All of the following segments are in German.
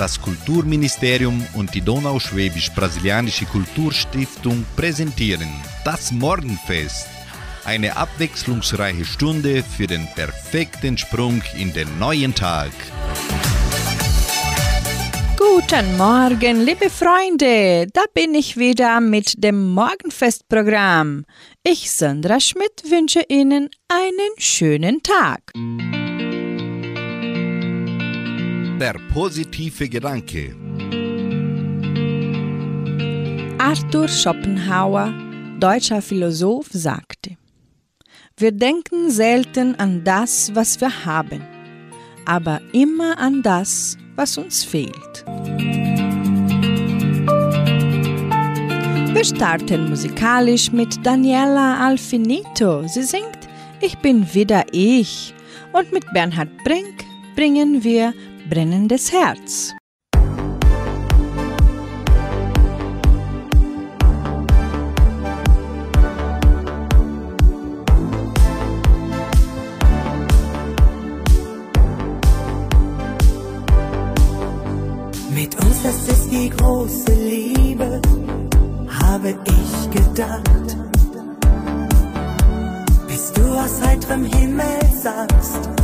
Das Kulturministerium und die Donauschwäbisch-Brasilianische Kulturstiftung präsentieren das Morgenfest. Eine abwechslungsreiche Stunde für den perfekten Sprung in den neuen Tag. Guten Morgen, liebe Freunde. Da bin ich wieder mit dem Morgenfestprogramm. Ich, Sandra Schmidt, wünsche Ihnen einen schönen Tag. Der positive Gedanke. Arthur Schopenhauer, deutscher Philosoph, sagte, wir denken selten an das, was wir haben, aber immer an das, was uns fehlt. Wir starten musikalisch mit Daniela Alfinito. Sie singt Ich bin wieder ich. Und mit Bernhard Brink bringen wir Brennendes Herz. Mit uns, das ist die große Liebe, habe ich gedacht. Bis du aus heiterem Himmel sagst,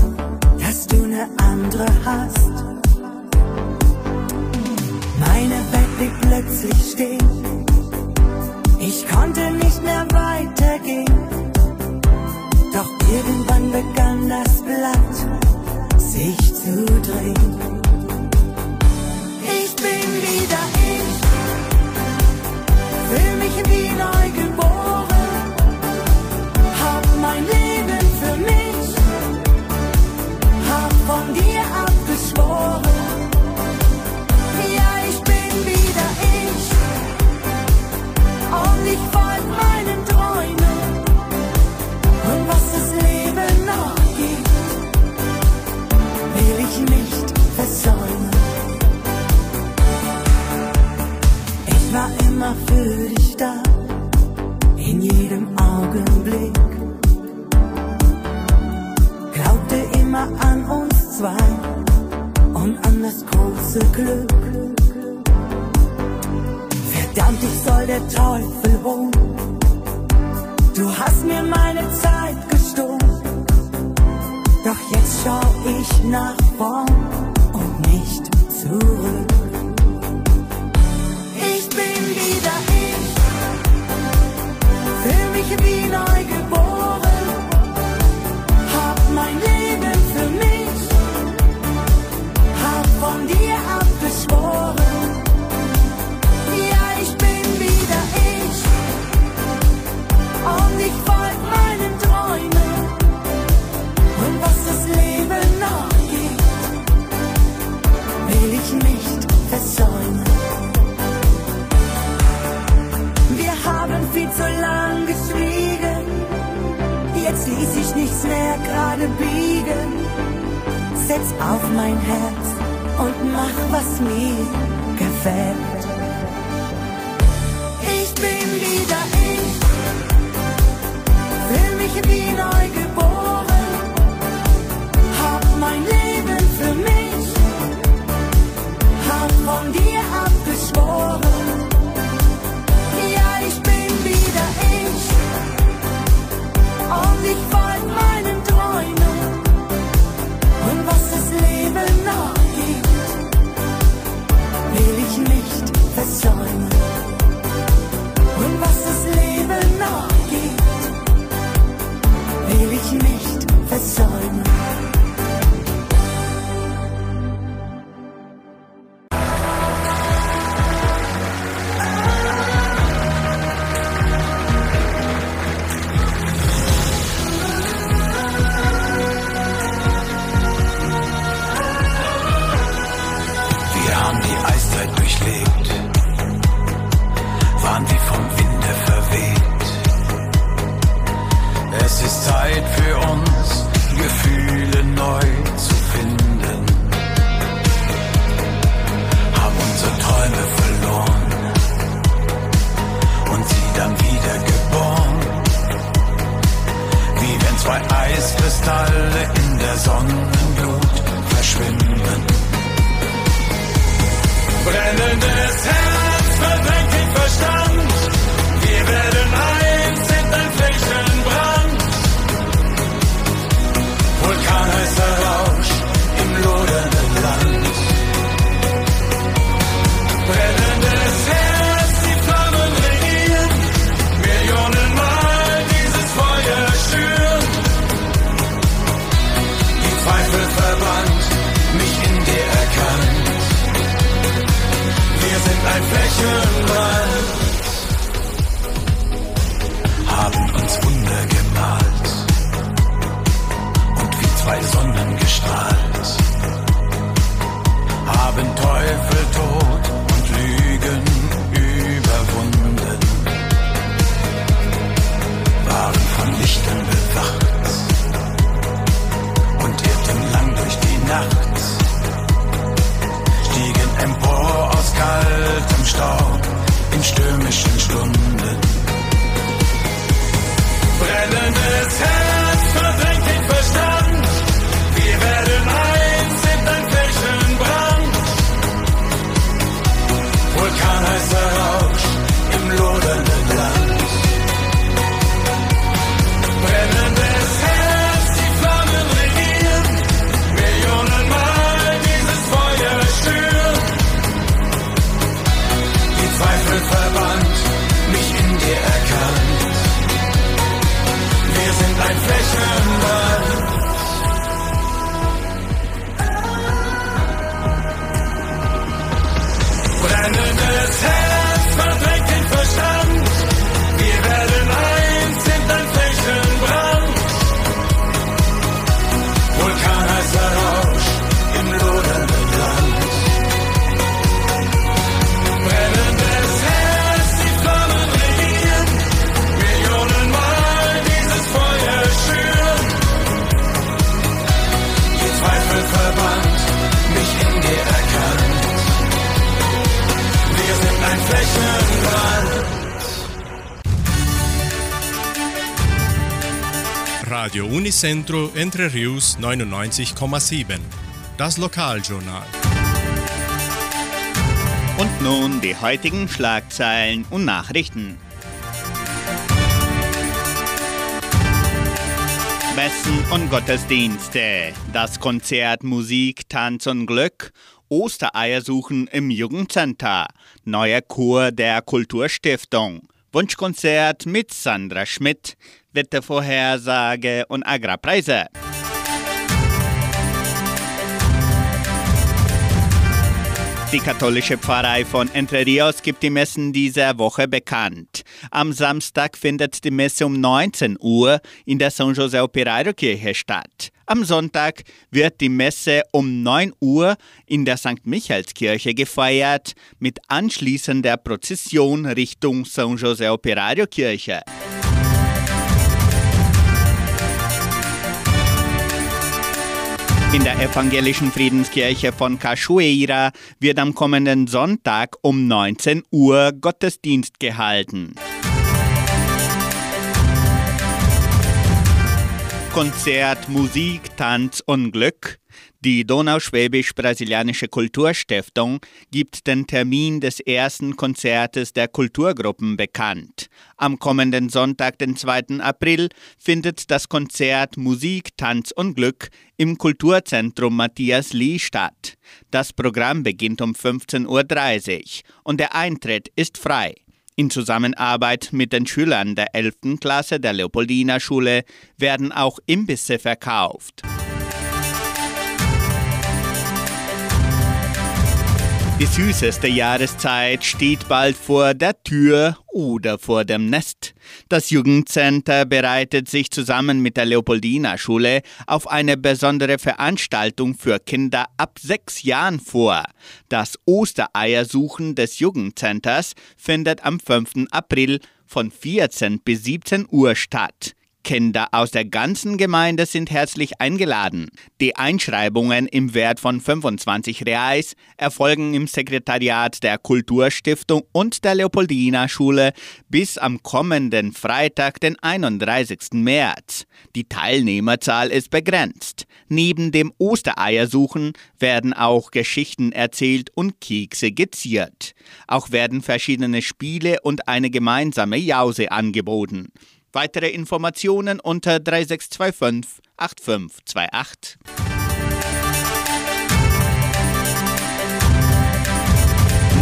dass du ne andere hast. Meine Welt blieb plötzlich stehen. Ich konnte nicht mehr weitergehen. Doch irgendwann begann das Blatt sich zu drehen. Fühl mich wie neu Radio Unicentro Entre Rius 99,7. Das Lokaljournal. Und nun die heutigen Schlagzeilen und Nachrichten. Messen und Gottesdienste, das Konzert Musik, Tanz und Glück, Ostereiersuchen im Jugendcenter, neuer Chor der Kulturstiftung, Wunschkonzert mit Sandra Schmidt, Wettervorhersage und Agrarpreise. Die katholische Pfarrei von Entre Rios gibt die Messen dieser Woche bekannt. Am Samstag findet die Messe um 19 Uhr in der San José Operario Kirche statt. Am Sonntag wird die Messe um 9 Uhr in der St. Michaelskirche gefeiert mit anschließender Prozession Richtung San José Operario Kirche. In der evangelischen Friedenskirche von Cachoeira wird am kommenden Sonntag um 19 Uhr Gottesdienst gehalten. Konzert, Musik, Tanz und Glück. Die Donauschwäbisch-Brasilianische Kulturstiftung gibt den Termin des ersten Konzertes der Kulturgruppen bekannt. Am kommenden Sonntag, den 2. April, findet das Konzert Musik, Tanz und Glück im Kulturzentrum Matthias Lee statt. Das Programm beginnt um 15.30 Uhr und der Eintritt ist frei. In Zusammenarbeit mit den Schülern der 11. Klasse der Leopoldina Schule werden auch Imbisse verkauft. Die süßeste Jahreszeit steht bald vor der Tür oder vor dem Nest. Das Jugendcenter bereitet sich zusammen mit der Leopoldina Schule auf eine besondere Veranstaltung für Kinder ab sechs Jahren vor. Das Ostereiersuchen des Jugendcenters findet am 5. April von 14 bis 17 Uhr statt. Kinder aus der ganzen Gemeinde sind herzlich eingeladen. Die Einschreibungen im Wert von 25 Reais erfolgen im Sekretariat der Kulturstiftung und der Leopoldina Schule bis am kommenden Freitag, den 31. März. Die Teilnehmerzahl ist begrenzt. Neben dem Ostereiersuchen werden auch Geschichten erzählt und Kekse geziert. Auch werden verschiedene Spiele und eine gemeinsame Jause angeboten. Weitere Informationen unter 3625 8528.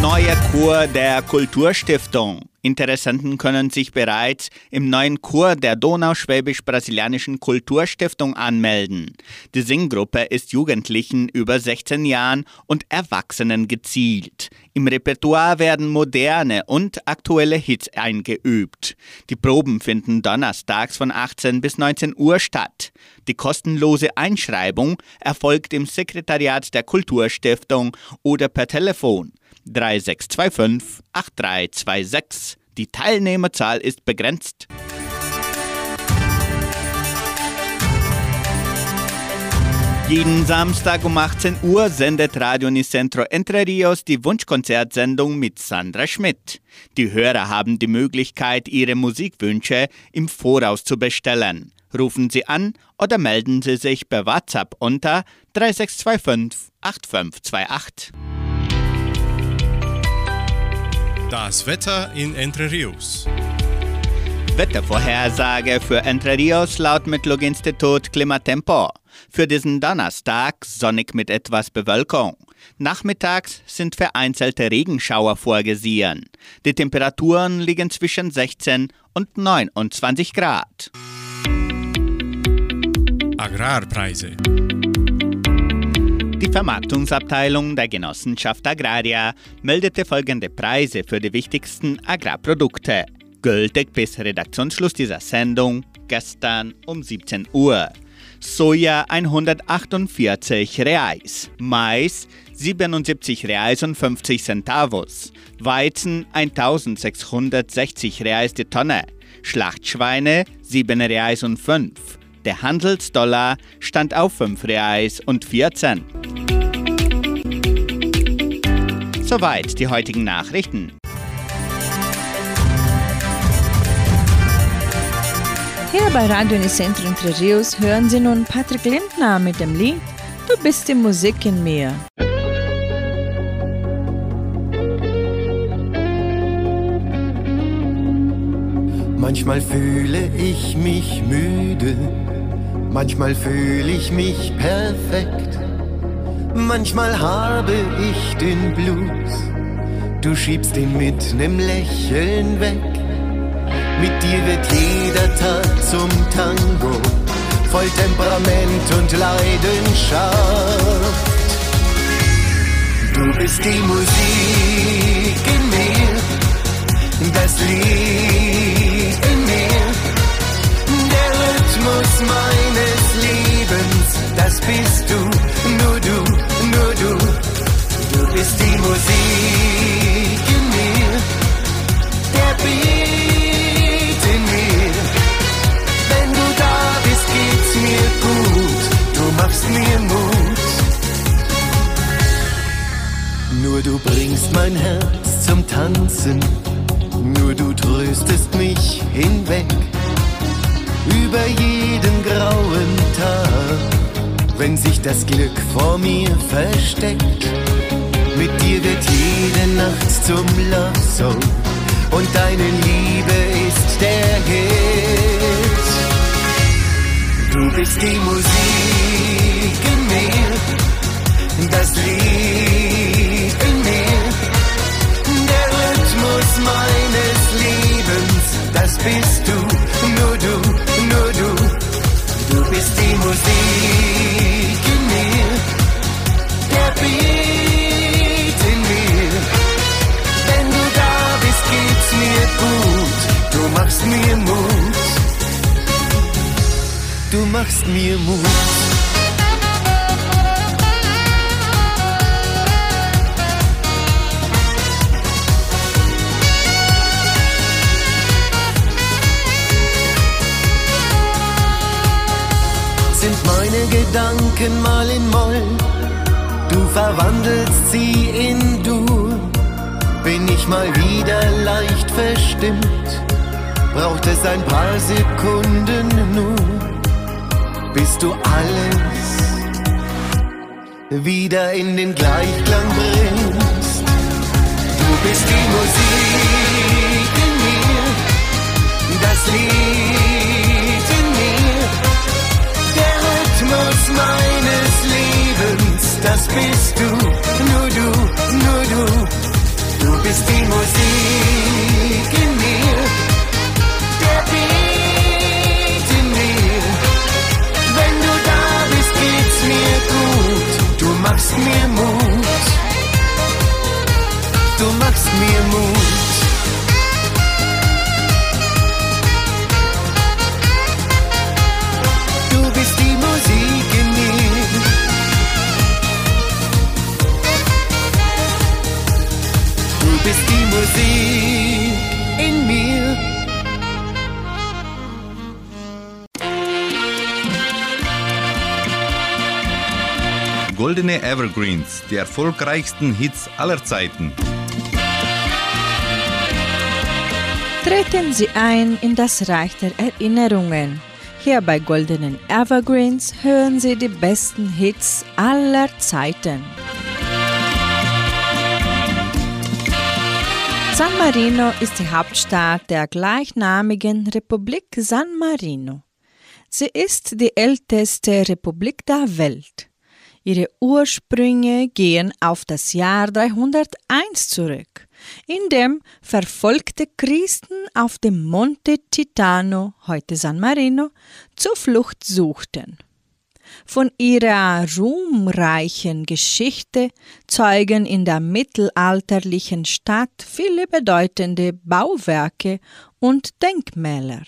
Neuer Chor der Kulturstiftung. Interessenten können sich bereits im neuen Chor der Donauschwäbisch-Brasilianischen Kulturstiftung anmelden. Die Singgruppe ist Jugendlichen über 16 Jahren und Erwachsenen gezielt. Im Repertoire werden moderne und aktuelle Hits eingeübt. Die Proben finden donnerstags von 18 bis 19 Uhr statt. Die kostenlose Einschreibung erfolgt im Sekretariat der Kulturstiftung oder per Telefon 3625 8326. Die Teilnehmerzahl ist begrenzt. Jeden Samstag um 18 Uhr sendet Radio Nicentro Entre Rios die Wunschkonzertsendung mit Sandra Schmidt. Die Hörer haben die Möglichkeit, ihre Musikwünsche im Voraus zu bestellen. Rufen Sie an oder melden Sie sich per WhatsApp unter 3625 8528. Das Wetter in Entre Rios. Wettervorhersage für Entre Rios laut Metlog-Institut Klimatempo. Für diesen Donnerstag sonnig mit etwas Bewölkung. Nachmittags sind vereinzelte Regenschauer vorgesehen. Die Temperaturen liegen zwischen 16 und 29 Grad. Agrarpreise. Die Vermarktungsabteilung der Genossenschaft Agraria meldete folgende Preise für die wichtigsten Agrarprodukte. Gültig bis Redaktionsschluss dieser Sendung gestern um 17 Uhr. Soja 148 Reais, Mais 77 Reais und 50 Centavos, Weizen 1660 Reais die Tonne, Schlachtschweine 7 Reais und 5. Der Handelsdollar stand auf 5 Reais und 14. Soweit die heutigen Nachrichten. Hier bei Radio Nicentro Entre Rios hören Sie nun Patrick Lindner mit dem Lied Du bist die Musik in mir. Manchmal fühle ich mich müde, manchmal fühle ich mich perfekt, manchmal habe ich den Blues, du schiebst ihn mit nem Lächeln weg. Mit dir wird jeder Tag zum Tango, voll Temperament und Leidenschaft. Du bist die Musik in mir, das Lied Rhythmus meines Lebens, das bist du, nur du, nur du. Du bist die Musik in mir, der Beat in mir. Wenn du da bist, geht's mir gut, du machst mir Mut. Nur du bringst mein Herz zum Tanzen, nur du tröstest mich hinweg über jeden grauen Tag, wenn sich das Glück vor mir versteckt. Mit dir wird jede Nacht zum Love Song und deine Liebe ist der Hit. Du bist die Musik in mir, das Lied in mir, Rhythmus meines Lebens, das bist du, nur du, nur du. Du bist die Musik in mir, der Beat in mir. Wenn du da bist, geht's mir gut, du machst mir Mut. Du machst mir Mut. Meine Gedanken mal in Moll, du verwandelst sie in Dur. Bin ich mal wieder leicht verstimmt, braucht es ein paar Sekunden nur, bis du alles wieder in den Gleichklang bringst. Du bist die Musik in mir, das Lied Meines Lebens, das bist du, nur du, nur du. Du bist die Musik in mir, der Beat in mir. Wenn du da bist, geht's mir gut. Du machst mir Mut. Du machst mir Mut. Musik in mir. Du bist die Musik in mir. Goldene Evergreens, die erfolgreichsten Hits aller Zeiten. Treten Sie ein in das Reich der Erinnerungen. Hier bei Goldenen Evergreens hören Sie die besten Hits aller Zeiten. San Marino ist die Hauptstadt der gleichnamigen Republik San Marino. Sie ist die älteste Republik der Welt. Ihre Ursprünge gehen auf das Jahr 301 zurück, in dem verfolgte Christen auf dem Monte Titano, heute San Marino, Zuflucht suchten. Von ihrer ruhmreichen Geschichte zeugen in der mittelalterlichen Stadt viele bedeutende Bauwerke und Denkmäler.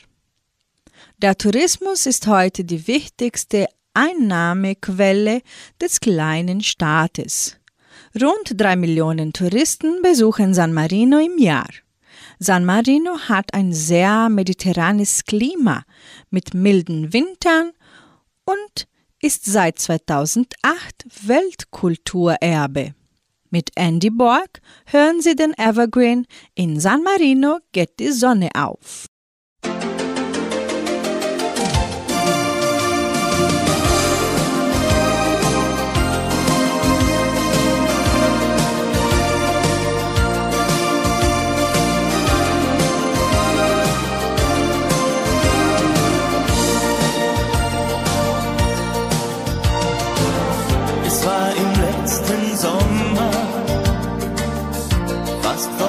Der Tourismus ist heute die wichtigste Einnahmequelle des kleinen Staates. Rund drei Millionen Touristen besuchen San Marino im Jahr. San Marino hat ein sehr mediterranes Klima mit milden Wintern und ist seit 2008 Weltkulturerbe. Mit Andy Borg hören Sie den Evergreen In San Marino geht die Sonne auf. Fast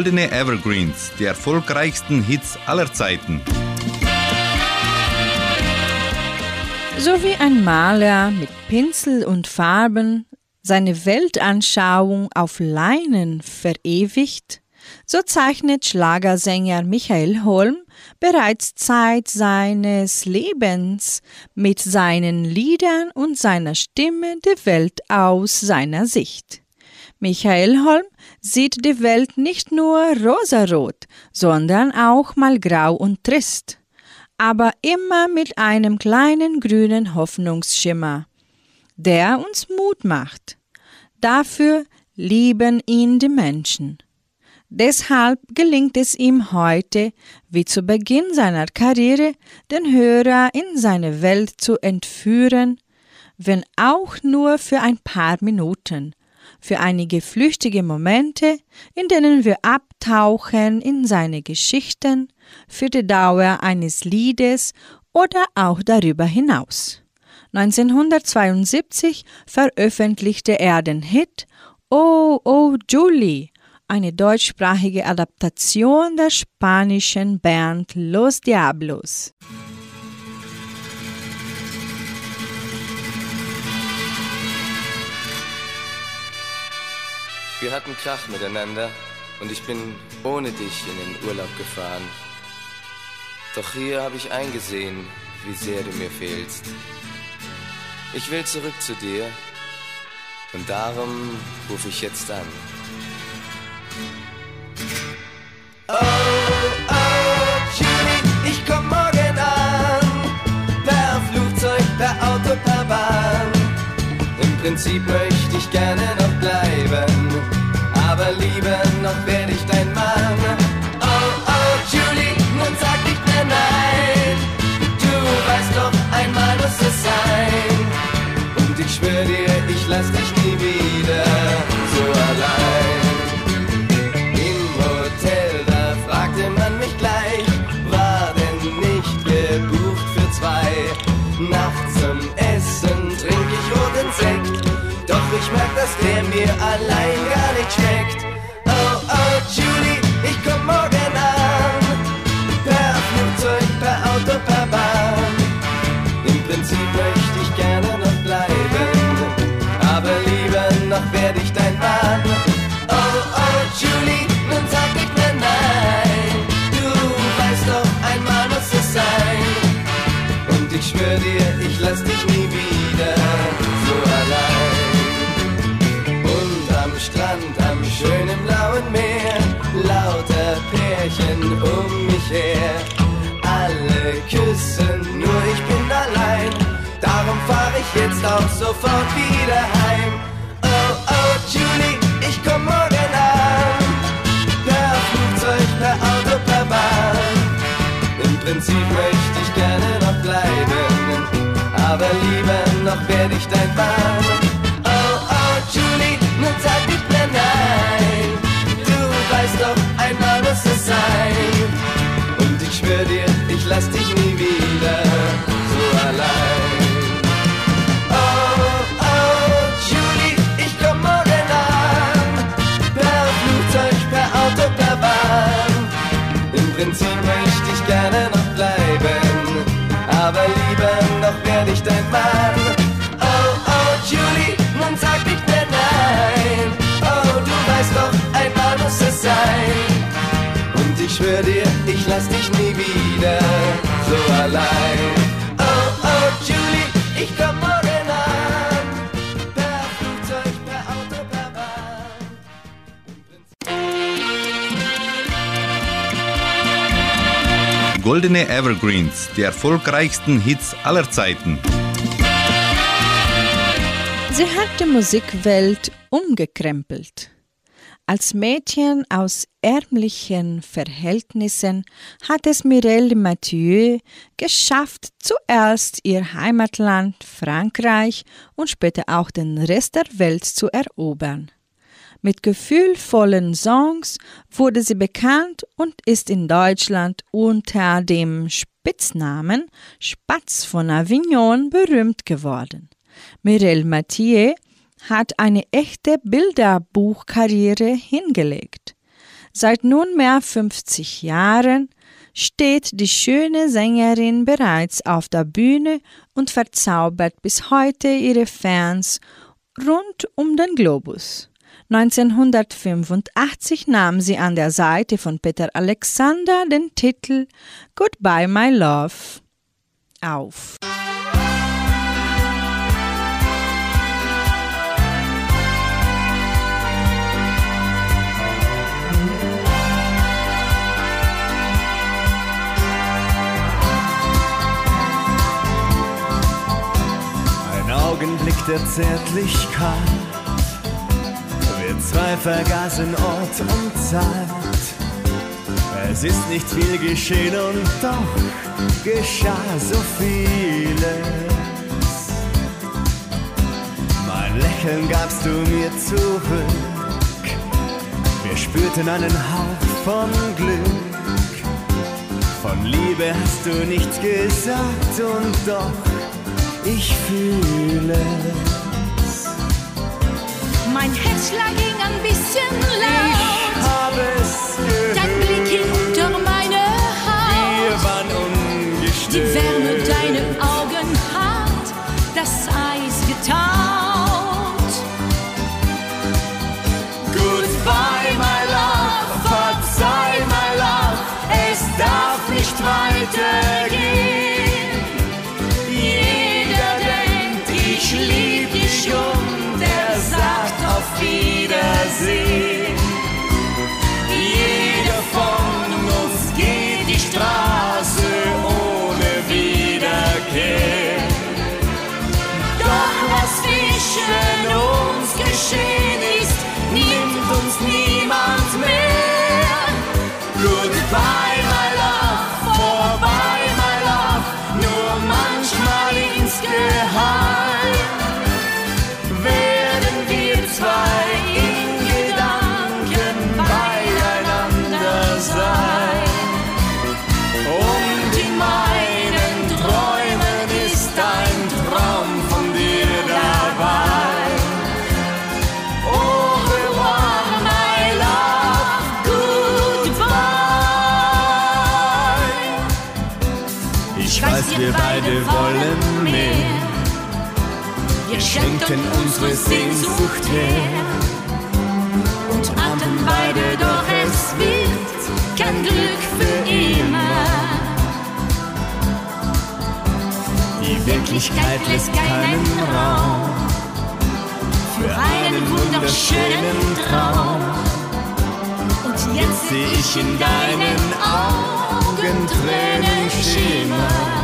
Goldene Evergreens, die erfolgreichsten Hits aller Zeiten. So wie ein Maler mit Pinsel und Farben seine Weltanschauung auf Leinen verewigt, so zeichnet Schlagersänger Michael Holm bereits Zeit seines Lebens mit seinen Liedern und seiner Stimme die Welt aus seiner Sicht. Michael Holm sieht die Welt nicht nur rosarot, sondern auch mal grau und trist, aber immer mit einem kleinen grünen Hoffnungsschimmer, der uns Mut macht. Dafür lieben ihn die Menschen. Deshalb gelingt es ihm heute, wie zu Beginn seiner Karriere, den Hörer in seine Welt zu entführen, wenn auch nur für ein paar Minuten, für einige flüchtige Momente, in denen wir abtauchen in seine Geschichten, für die Dauer eines Liedes oder auch darüber hinaus. 1972 veröffentlichte er den Hit Oh, oh, Julie, eine deutschsprachige Adaptation der spanischen Band Los Diablos. Wir hatten Krach miteinander und ich bin ohne dich in den Urlaub gefahren. Doch hier habe ich eingesehen, wie sehr du mir fehlst. Ich will zurück zu dir und darum rufe ich jetzt an. Oh, oh, Julie, ich komm morgen an. Per Flugzeug, per Auto. Im Prinzip möchte ich gerne. Aber lieber noch werde ich dein Mann. Oh, oh, Julie, nun sag nicht mehr nein. Du weißt doch, einmal muss es sein. Und ich schwör dir, ich lass dich nie wieder so allein. Im Hotel, da fragte man mich gleich, war denn nicht gebucht für zwei? Nachts zum Essen trink ich roten Sekt, doch ich merk, dass der mir allein gar nicht schmeckt. Jetzt auch sofort wieder heim. Oh, oh, Julie, ich komm morgen an. Per Flugzeug, per Auto, per Bahn. Im Prinzip möchte ich gerne noch bleiben, aber lieber noch werde ich dein Mann. Oh, oh, Julie, nun sag nicht mehr nein. Du weißt doch, einmal muss es sein. Dein Mann. Oh, oh, Julie, nun sag nicht mehr nein. Oh, du weißt doch, einmal muss es sein. Und ich schwör dir, ich lass dich nie wieder so allein. Goldene Evergreens, die erfolgreichsten Hits aller Zeiten. Sie hat die Musikwelt umgekrempelt. Als Mädchen aus ärmlichen Verhältnissen hat es Mireille Mathieu geschafft, zuerst ihr Heimatland Frankreich und später auch den Rest der Welt zu erobern. Mit gefühlvollen Songs wurde sie bekannt und ist in Deutschland unter dem Spitznamen Spatz von Avignon berühmt geworden. Mireille Mathieu hat eine echte Bilderbuchkarriere hingelegt. Seit nunmehr 50 Jahren steht die schöne Sängerin bereits auf der Bühne und verzaubert bis heute ihre Fans rund um den Globus. 1985 nahm sie an der Seite von Peter Alexander den Titel Goodbye My Love auf. Ein Augenblick der Zärtlichkeit. Zwei vergaßen Ort und Zeit. Es ist nicht viel geschehen und doch geschah so vieles. Mein Lächeln gabst du mir zurück. Wir spürten einen Hauch von Glück. Von Liebe hast du nichts gesagt und doch ich fühle es. Mein Herzschlag ging ein bisschen laut. Ich habe es gehört. Dein Blick hinter meine Wir Haut. waren Die ungestört. Wärme deiner Augen hat das Eis getaut. Goodbye, my love, verzeih, my love, es darf nicht weitergehen. Wiedersehen. Jeder von uns geht die Straße ohne Wiederkehr. Doch was zwischen uns geschehen ist, nimmt uns niemand Schenken unsere Sehnsucht her. und ahnten beide, doch es wird kein Glück für immer. Die Wirklichkeit lässt keinen Raum für einen wunderschönen Traum. Und jetzt Seh ich in deinen Augen Tränen schimmern.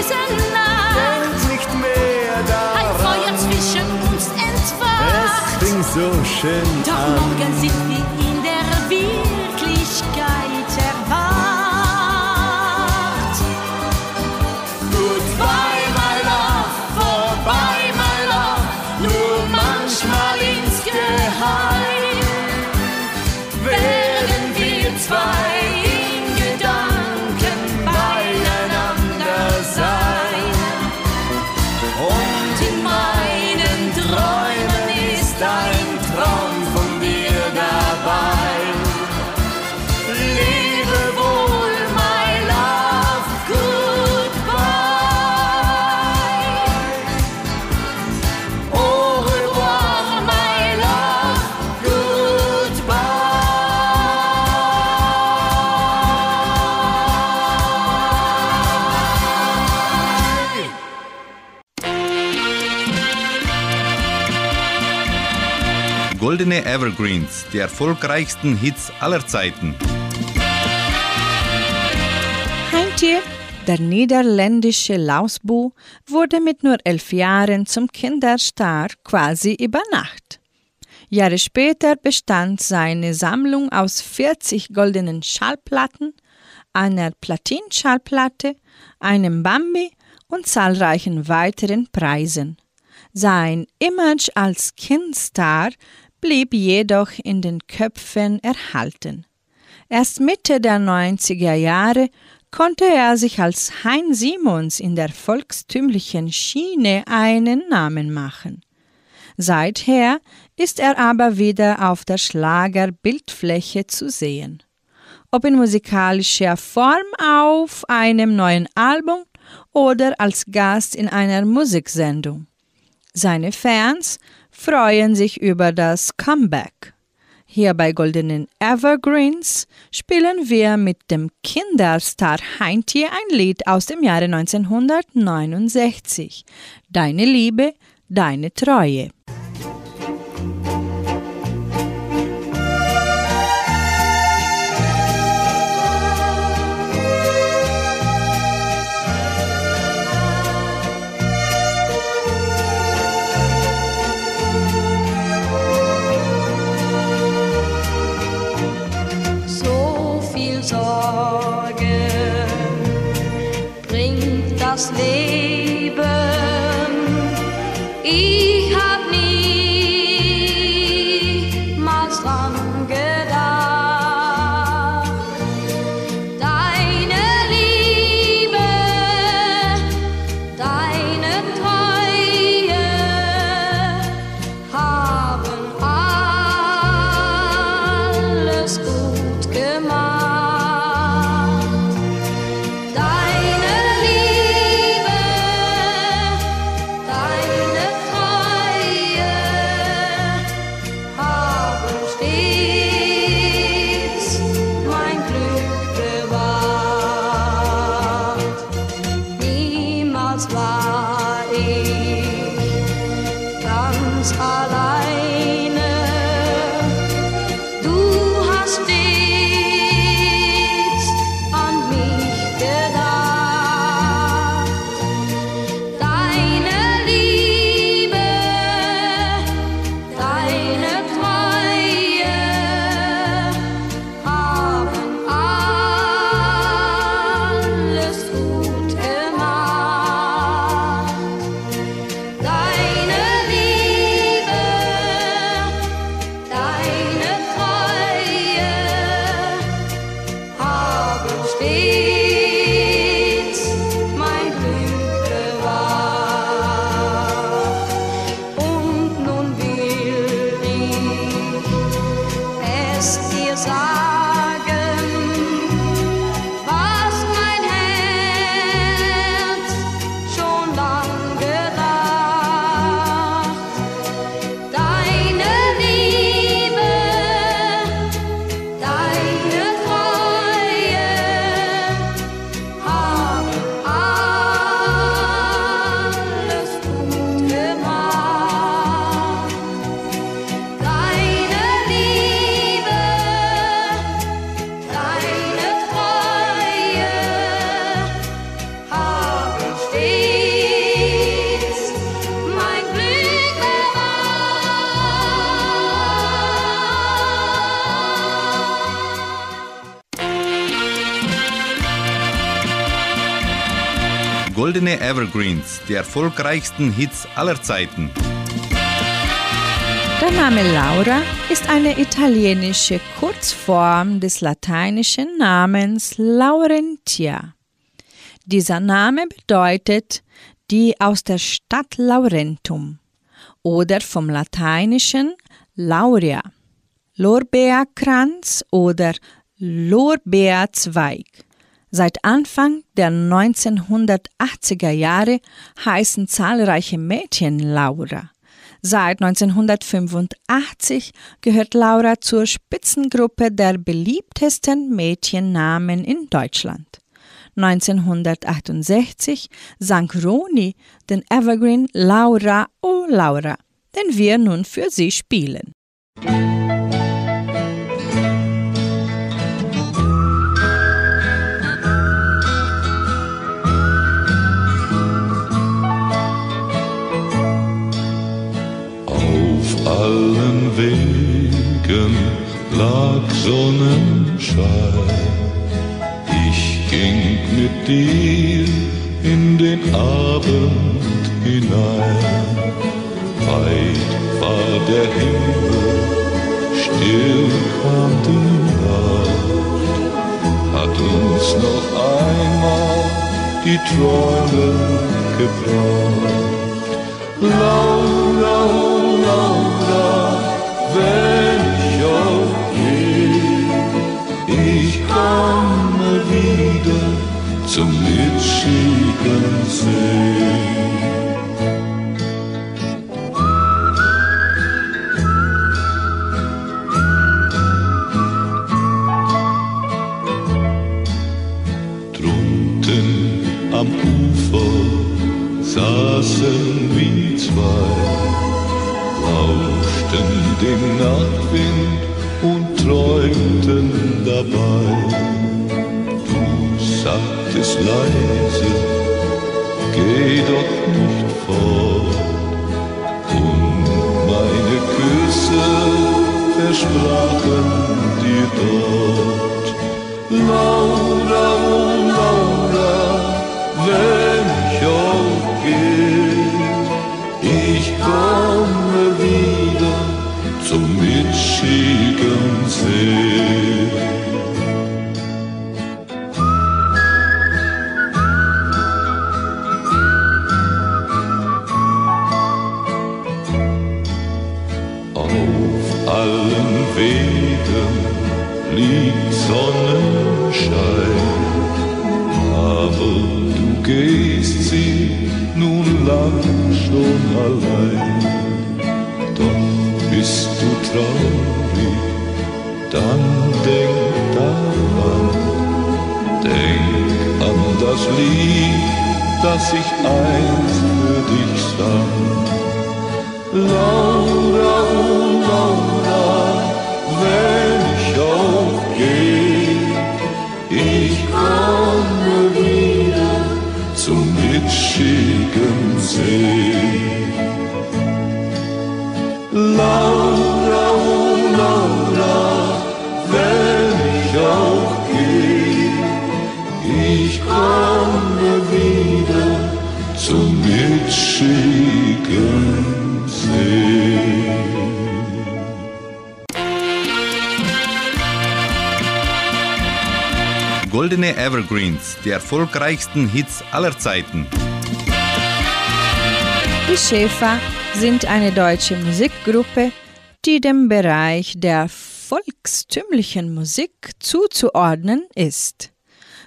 Dieser Nacht Denk nicht mehr ein daran. Feuer zwischen uns Es entfacht. fing so schön Doch an. morgen sind wir in der Wirklichkeit Goldene Evergreens, die erfolgreichsten Hits aller Zeiten. Heintje, der niederländische Lausbu, wurde mit nur elf Jahren zum Kinderstar quasi über Nacht. Jahre später bestand seine Sammlung aus 40 goldenen Schallplatten, einer Platinschallplatte, einem Bambi und zahlreichen weiteren Preisen. Sein Image als Kindstar blieb jedoch in den Köpfen erhalten. Erst Mitte der 90er Jahre konnte er sich als Hein Simons in der volkstümlichen Schiene einen Namen machen. Seither ist er aber wieder auf der Schlagerbildfläche zu sehen. Ob in musikalischer Form auf einem neuen Album oder als Gast in einer Musiksendung. Seine Fans freuen sich über das Comeback. Hier bei Goldenen Evergreens spielen wir mit dem Kinderstar Heintier ein Lied aus dem Jahre 1969. Deine Liebe, deine Treue. Evergreens, die erfolgreichsten Hits aller Zeiten. Der Name Laura ist eine italienische Kurzform des lateinischen Namens Laurentia. Dieser Name bedeutet die aus der Stadt Laurentum oder vom lateinischen Laurea, Lorbeerkranz oder Lorbeerzweig. Seit Anfang der 1980er Jahre heißen zahlreiche Mädchen Laura. Seit 1985 gehört Laura zur Spitzengruppe der beliebtesten Mädchennamen in Deutschland. 1968 sang Roni den Evergreen Laura o Laura, den wir nun für sie spielen. Auf allen Wegen lag Sonnenschein. Ich ging mit dir in den Abend hinein. Weit war der Himmel, still kam die Nacht, hat uns noch einmal die Träume gebracht. Oh wenn ich aufgehe, ich komme wieder zum Michigan See. saßen wir zwei dem Nachtwind und träumten dabei. Du sagtest leise, geh doch nicht fort. Und meine Küsse versprachen dir dort. Laura, Sonnenschein, aber du gehst sie nun lang schon allein. Doch bist du traurig, dann denk daran, denk an das Lied, das ich einst für dich sang. Laura, Evergreens, die erfolgreichsten Hits aller Zeiten. Die Schäfer sind eine deutsche Musikgruppe, die dem Bereich der volkstümlichen Musik zuzuordnen ist.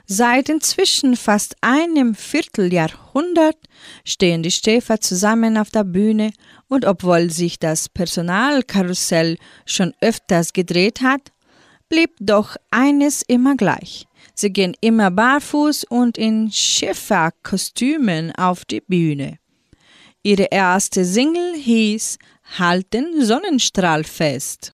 Seit inzwischen fast einem Vierteljahrhundert stehen die Schäfer zusammen auf der Bühne und obwohl sich das Personalkarussell schon öfters gedreht hat, blieb doch eines immer gleich. Sie gehen immer barfuß und in Schäferkostümen auf die Bühne. Ihre erste Single hieß Halt den Sonnenstrahl fest.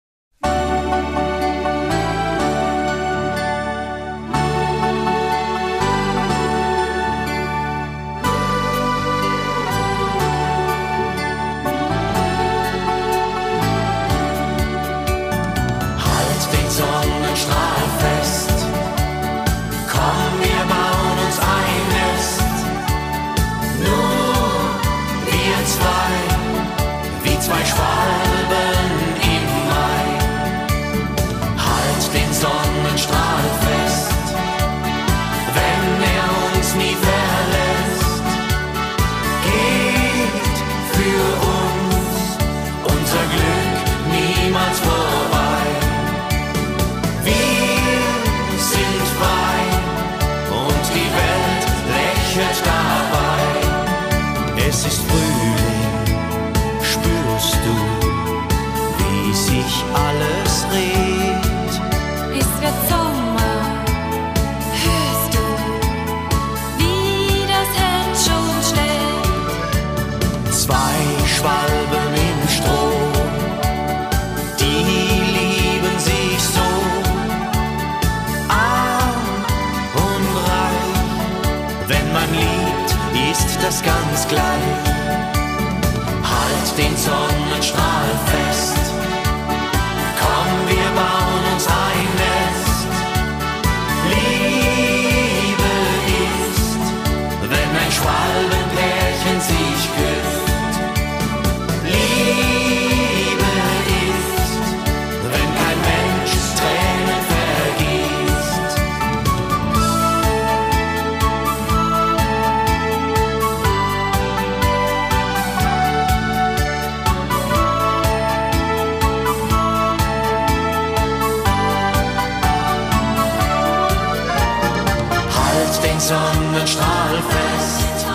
Sonnenstrahl fest.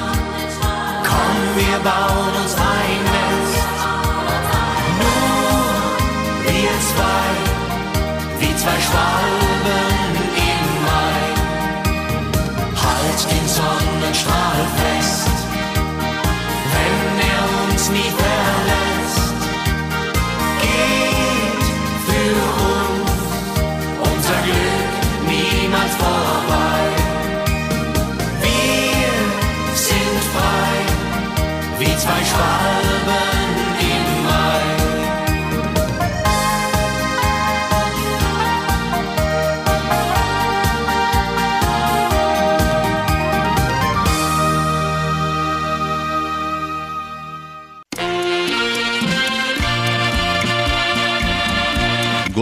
Komm, wir bauen uns ein Nest. Nur wir zwei, wie zwei Schwalben.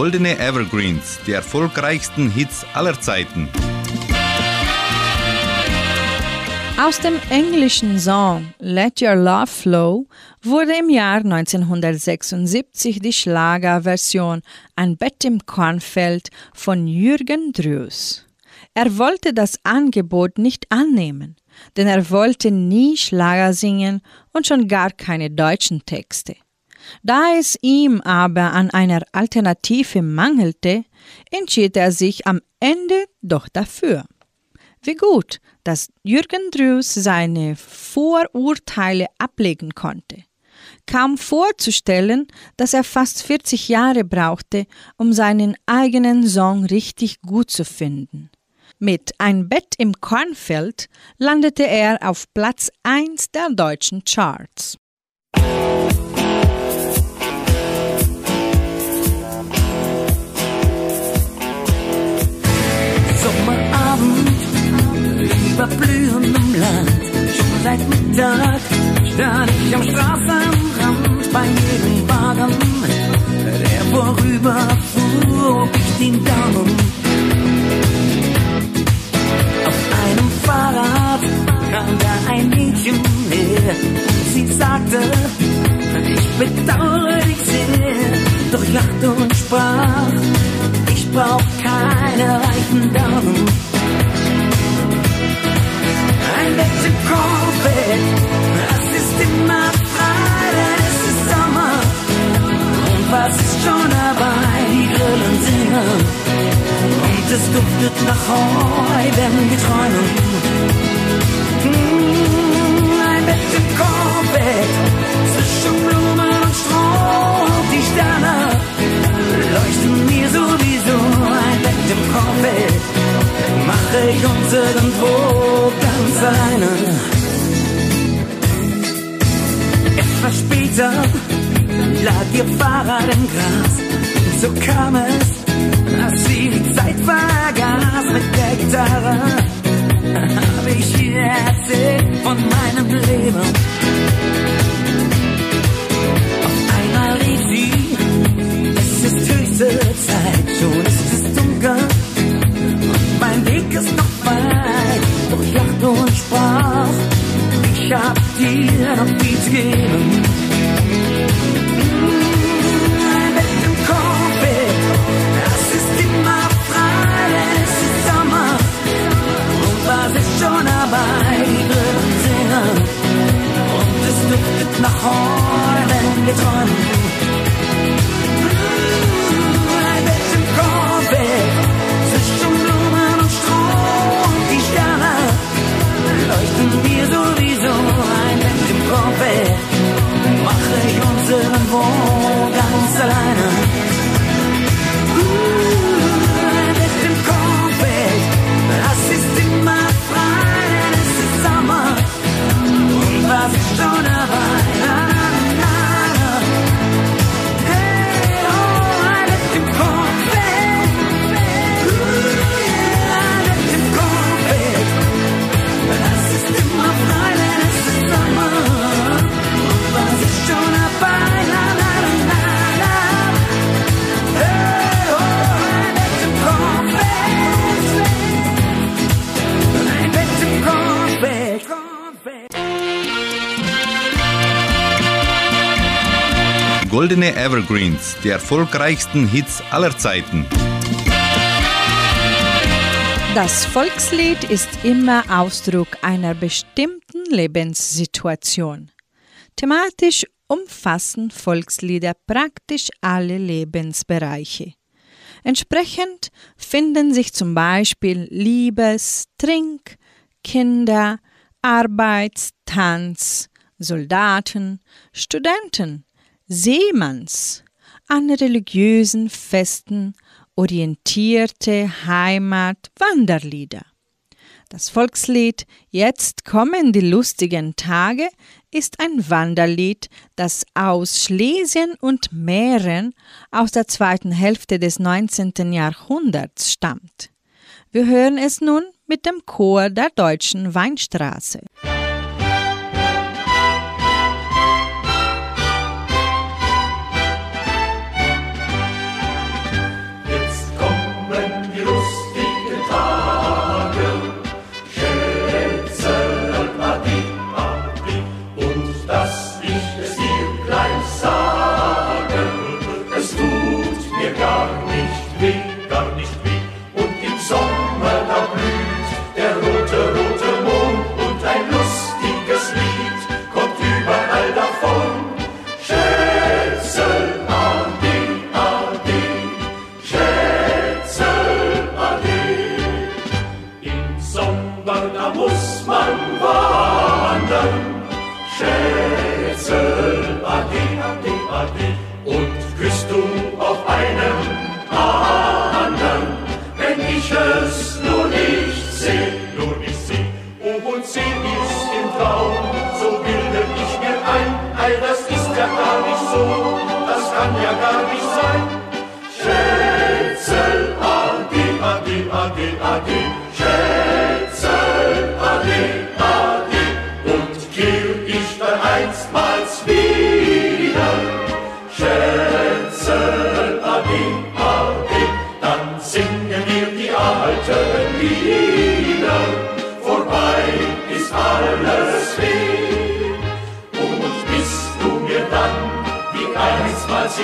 Goldene Evergreens, die erfolgreichsten Hits aller Zeiten. Aus dem englischen Song Let Your Love Flow wurde im Jahr 1976 die Schlagerversion Ein Bett im Kornfeld von Jürgen Drews. Er wollte das Angebot nicht annehmen, denn er wollte nie Schlager singen und schon gar keine deutschen Texte. Da es ihm aber an einer Alternative mangelte, entschied er sich am Ende doch dafür. Wie gut, dass Jürgen Drews seine Vorurteile ablegen konnte. Kaum vorzustellen, dass er fast 40 Jahre brauchte, um seinen eigenen Song richtig gut zu finden. Mit Ein Bett im Kornfeld landete er auf Platz 1 der deutschen Charts. Über blühendem Land. Schon seit Mittag stand ich am Straßenrand bei jedem Wagen, der vorüberfuhr, ich den Daumen. Auf einem Fahrrad kam da ein Mädchen her sie sagte, ich bedauere dich sehr, doch lachte und sprach, ich brauch keine reichen Daumen. Im Kornfeld, das ist immer frei, denn es ist Sommer. Und was ist schon dabei? Die Grillen singen. Und es duftet nach Heu, wenn wir träumen. Mm, Ein im Kornfeld, zwischen Blumen und Stroh. Die Sterne leuchten mir sowieso. Ein im Kornfeld mache ich uns irgendwo ganz alleine. Etwas später lag ihr Fahrrad im Gras. So kam es, dass sie die Zeit vergaß mit der Gitarre. Habe ich ihr erzählt von meinem Leben. Auf einmal rief sie, es ist höchste Zeit, schon ist es dunkel. Weg ist noch weit, doch ich und sprach, ich hab dir noch viel zu geben. Evergreens, die erfolgreichsten Hits aller Zeiten. Das Volkslied ist immer Ausdruck einer bestimmten Lebenssituation. Thematisch umfassen Volkslieder praktisch alle Lebensbereiche. Entsprechend finden sich zum Beispiel Liebes-, Trink-, Kinder-, Arbeits-, Tanz-, Soldaten-, Studenten-, Seemanns-, an religiösen Festen orientierte Heimat Wanderlieder. Das Volkslied Jetzt kommen die lustigen Tage ist ein Wanderlied, das aus Schlesien und Mähren aus der zweiten Hälfte des 19. Jahrhunderts stammt. Wir hören es nun mit dem Chor der Deutschen Weinstraße.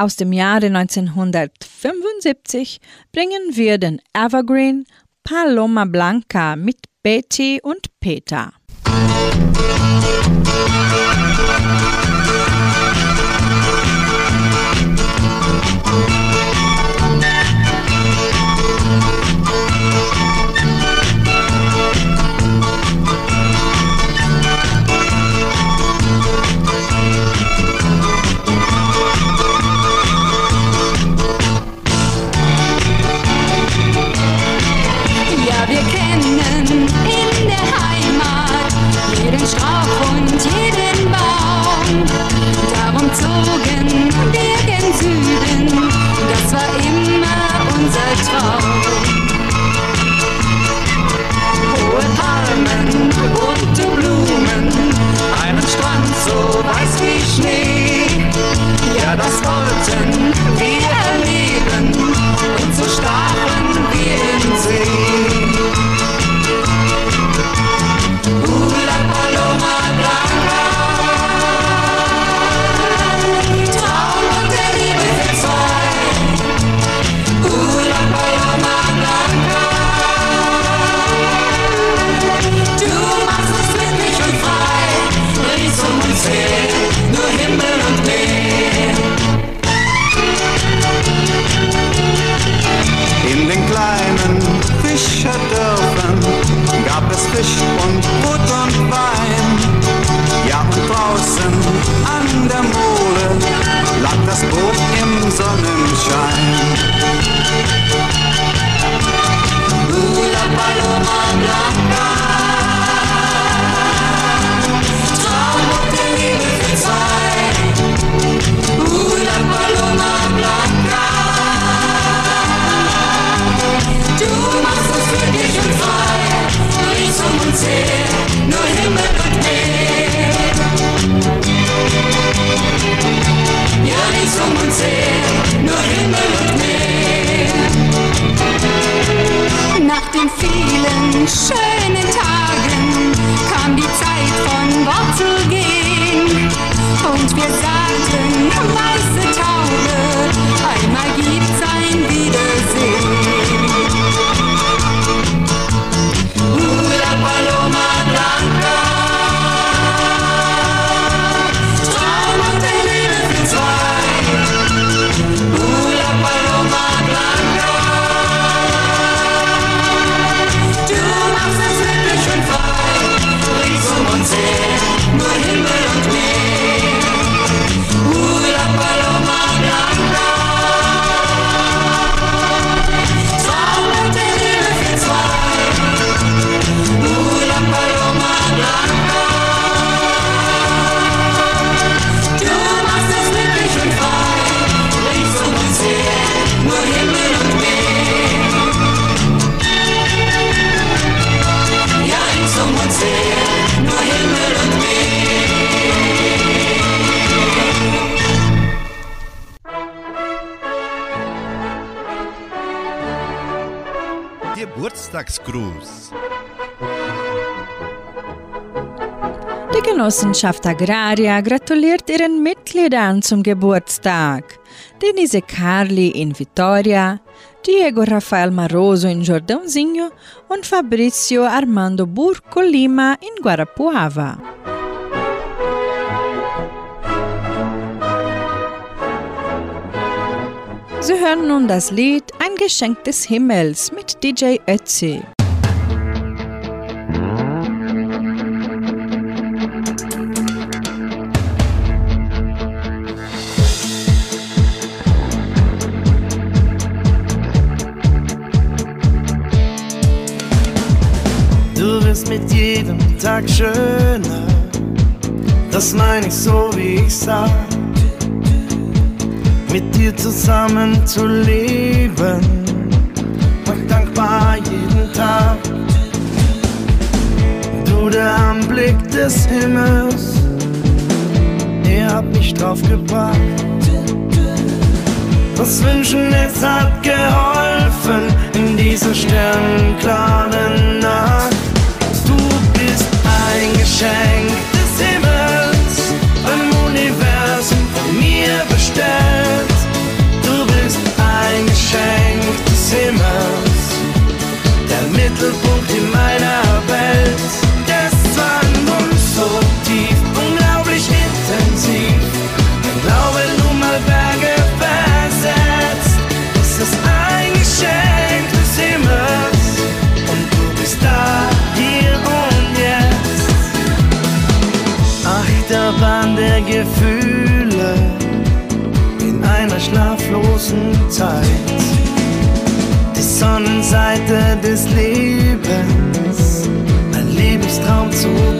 aus dem Jahre 1975 bringen wir den Evergreen Paloma Blanca mit Betty und Peter. Nur Himmel und Meer. Geburtstagsgruß. Die Genossenschaft Agraria gratuliert ihren Mitgliedern zum Geburtstag. Denise Carli in Vitoria, Diego Rafael Maroso in Jordãozinho und Fabrício Armando Burco Lima in Guarapuava. Sie hören nun das Lied Ein Geschenk des Himmels mit DJ Ötzi. Du wirst mit jedem Tag schöner, das meine ich so wie ich sag. Mit dir zusammen zu leben, macht dankbar jeden Tag. Du der Anblick des Himmels, er hat mich drauf gebracht. Das Wünschen, es hat geholfen in dieser sternklaren Nacht. Du bist ein Geschenk des Himmels, beim Universum von mir bestellt. Der Mittelpunkt in meiner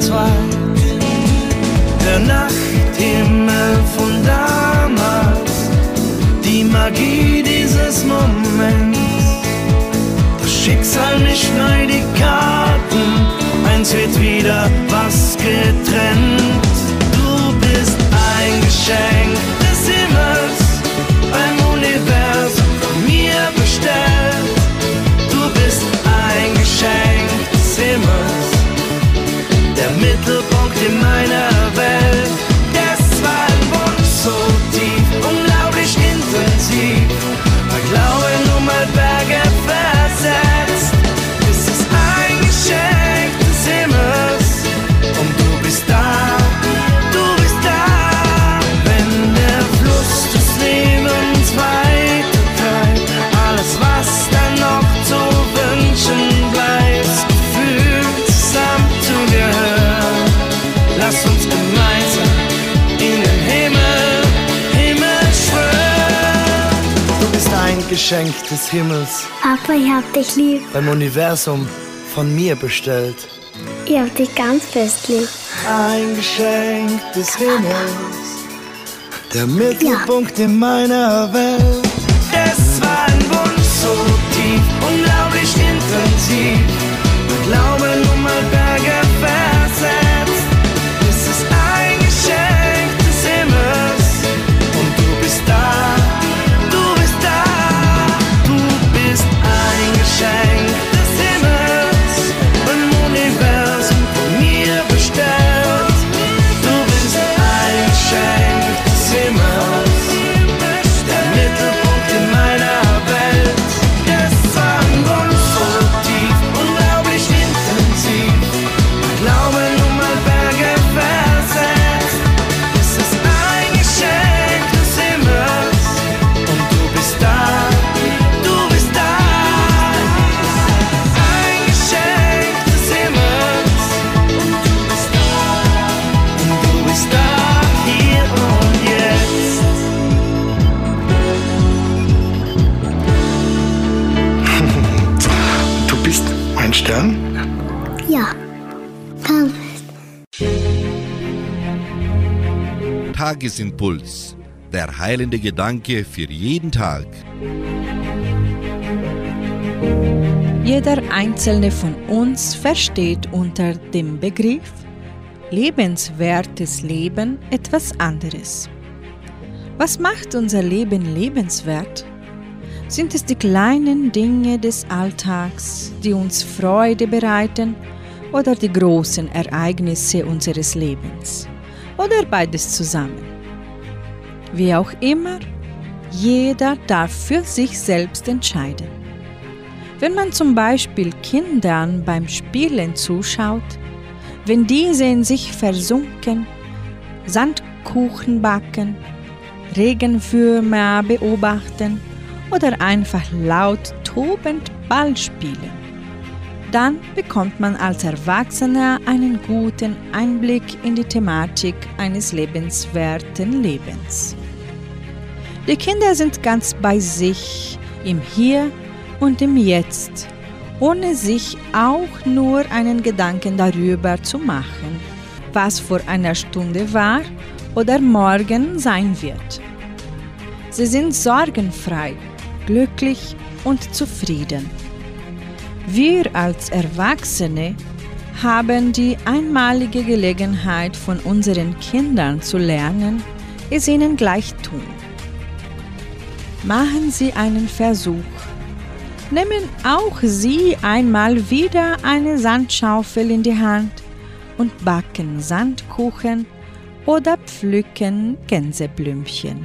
zweit. Der Nachthimmel von damals, die Magie dieses Moments. Das Schicksal mischt neu die Karten, eins wird wieder was getrennt. Du bist ein Geschenk des Himmels, beim Universum von mir bestellt. Mittelpunkt in meiner Geschenk des Himmels, Papa, ich hab dich lieb. beim Universum von mir bestellt. Ich hab dich ganz fest lieb. Ein Geschenk des Himmels, der Mittelpunkt in meiner Welt. Tagesimpuls. Der heilende Gedanke für jeden Tag. Jeder einzelne von uns versteht unter dem Begriff lebenswertes Leben etwas anderes. Was macht unser Leben lebenswert? Sind es die kleinen Dinge des Alltags, die uns Freude bereiten, oder die großen Ereignisse unseres Lebens? Oder beides zusammen? Wie auch immer, jeder darf für sich selbst entscheiden. Wenn man zum Beispiel Kindern beim Spielen zuschaut, wenn diese in sich versunken, Sandkuchen backen, Regenwürmer beobachten oder einfach laut tobend Ball spielen, dann bekommt man als Erwachsener einen guten Einblick in die Thematik eines lebenswerten Lebens. Die Kinder sind ganz bei sich, im Hier und im Jetzt, ohne sich auch nur einen Gedanken darüber zu machen, was vor einer Stunde war oder morgen sein wird. Sie sind sorgenfrei, glücklich und zufrieden. Wir als Erwachsene haben die einmalige Gelegenheit von unseren Kindern zu lernen, es ihnen gleich tun. Machen Sie einen Versuch. Nehmen auch Sie einmal wieder eine Sandschaufel in die Hand und backen Sandkuchen oder pflücken Gänseblümchen.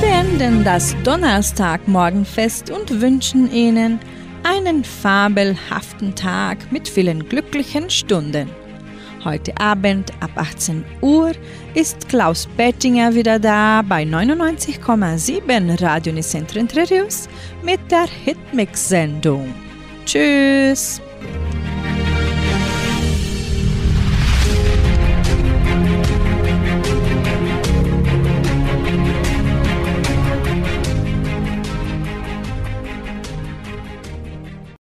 Beenden das Donnerstagmorgenfest und wünschen Ihnen einen fabelhaften Tag mit vielen glücklichen Stunden. Heute Abend ab 18 Uhr ist Klaus Bettinger wieder da bei 99,7 Radio Nicentro Entre mit der Hitmix-Sendung. Tschüss!